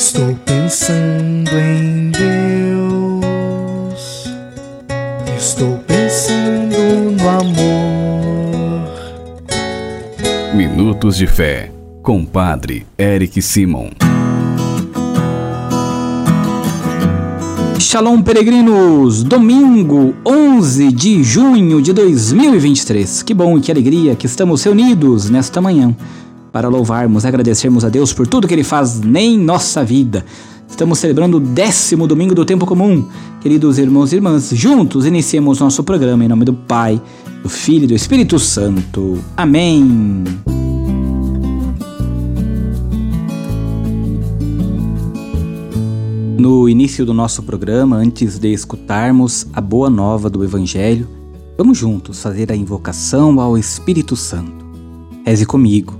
Estou pensando em Deus. Estou pensando no amor. Minutos de Fé, com Padre Eric Simon. Shalom, peregrinos! Domingo 11 de junho de 2023. Que bom e que alegria que estamos reunidos nesta manhã para louvarmos agradecermos a Deus por tudo que Ele faz em nossa vida. Estamos celebrando o décimo domingo do tempo comum. Queridos irmãos e irmãs, juntos iniciemos nosso programa em nome do Pai, do Filho e do Espírito Santo. Amém. No início do nosso programa, antes de escutarmos a boa nova do Evangelho, vamos juntos fazer a invocação ao Espírito Santo. Reze comigo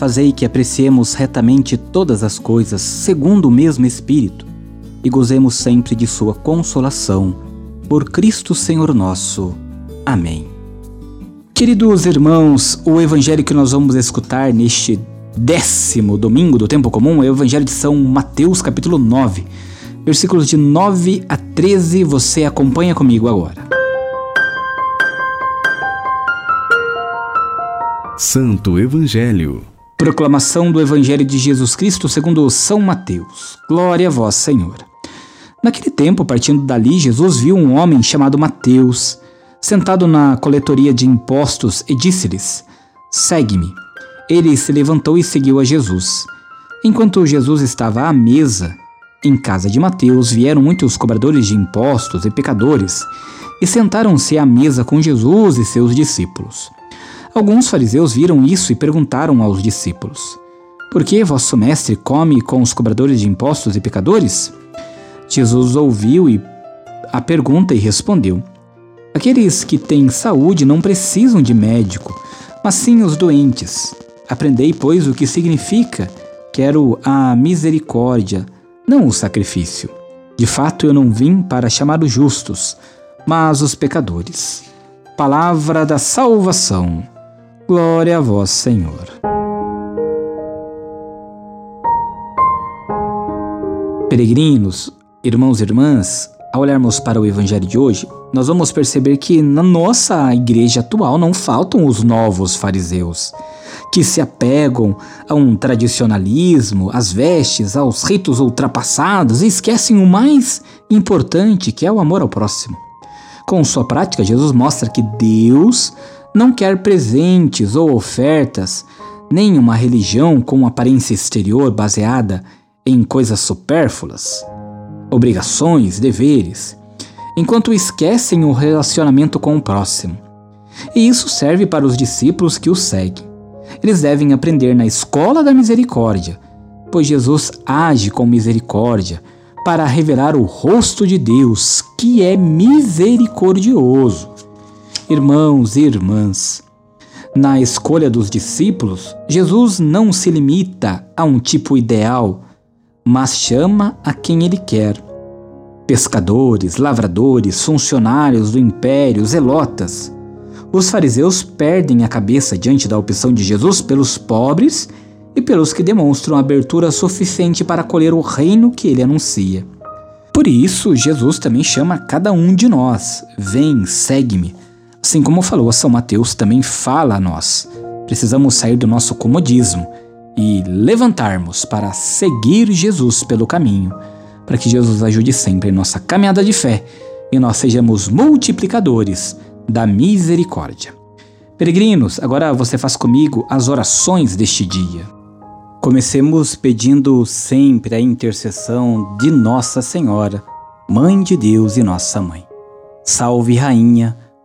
Fazei que apreciemos retamente todas as coisas segundo o mesmo Espírito e gozemos sempre de Sua consolação. Por Cristo Senhor nosso. Amém. Queridos irmãos, o evangelho que nós vamos escutar neste décimo domingo do tempo comum é o evangelho de São Mateus, capítulo 9, versículos de 9 a 13. Você acompanha comigo agora. Santo Evangelho Proclamação do Evangelho de Jesus Cristo segundo São Mateus. Glória a vós, Senhor. Naquele tempo, partindo dali, Jesus viu um homem chamado Mateus, sentado na coletoria de impostos, e disse-lhes: Segue-me. Ele se levantou e seguiu a Jesus. Enquanto Jesus estava à mesa, em casa de Mateus, vieram muitos cobradores de impostos e pecadores, e sentaram-se à mesa com Jesus e seus discípulos. Alguns fariseus viram isso e perguntaram aos discípulos: Por que vosso mestre come com os cobradores de impostos e pecadores? Jesus ouviu a pergunta e respondeu: Aqueles que têm saúde não precisam de médico, mas sim os doentes. Aprendei, pois, o que significa: quero a misericórdia, não o sacrifício. De fato, eu não vim para chamar os justos, mas os pecadores. Palavra da salvação. Glória a vós, Senhor. Peregrinos, irmãos e irmãs, ao olharmos para o Evangelho de hoje, nós vamos perceber que na nossa igreja atual não faltam os novos fariseus, que se apegam a um tradicionalismo, às vestes, aos ritos ultrapassados e esquecem o mais importante, que é o amor ao próximo. Com sua prática, Jesus mostra que Deus não quer presentes ou ofertas, nem uma religião com aparência exterior baseada em coisas supérfluas, obrigações, deveres, enquanto esquecem o relacionamento com o próximo. E isso serve para os discípulos que o seguem. Eles devem aprender na escola da misericórdia, pois Jesus age com misericórdia para revelar o rosto de Deus, que é misericordioso irmãos e irmãs. Na escolha dos discípulos, Jesus não se limita a um tipo ideal, mas chama a quem ele quer. Pescadores, lavradores, funcionários do império, zelotas. Os fariseus perdem a cabeça diante da opção de Jesus pelos pobres e pelos que demonstram abertura suficiente para acolher o reino que ele anuncia. Por isso, Jesus também chama cada um de nós: Vem, segue-me Assim como falou São Mateus, também fala a nós. Precisamos sair do nosso comodismo e levantarmos para seguir Jesus pelo caminho, para que Jesus ajude sempre em nossa caminhada de fé e nós sejamos multiplicadores da misericórdia. Peregrinos, agora você faz comigo as orações deste dia. Comecemos pedindo sempre a intercessão de Nossa Senhora, Mãe de Deus e Nossa Mãe. Salve, Rainha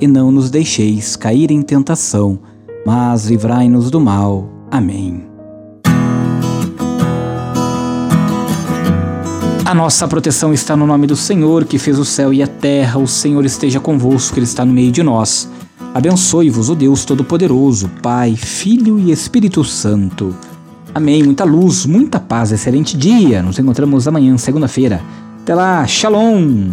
E não nos deixeis cair em tentação, mas livrai-nos do mal. Amém. A nossa proteção está no nome do Senhor, que fez o céu e a terra. O Senhor esteja convosco, Ele está no meio de nós. Abençoe-vos o Deus Todo-Poderoso, Pai, Filho e Espírito Santo. Amém. Muita luz, muita paz, excelente dia. Nos encontramos amanhã, segunda-feira. Até lá, Shalom!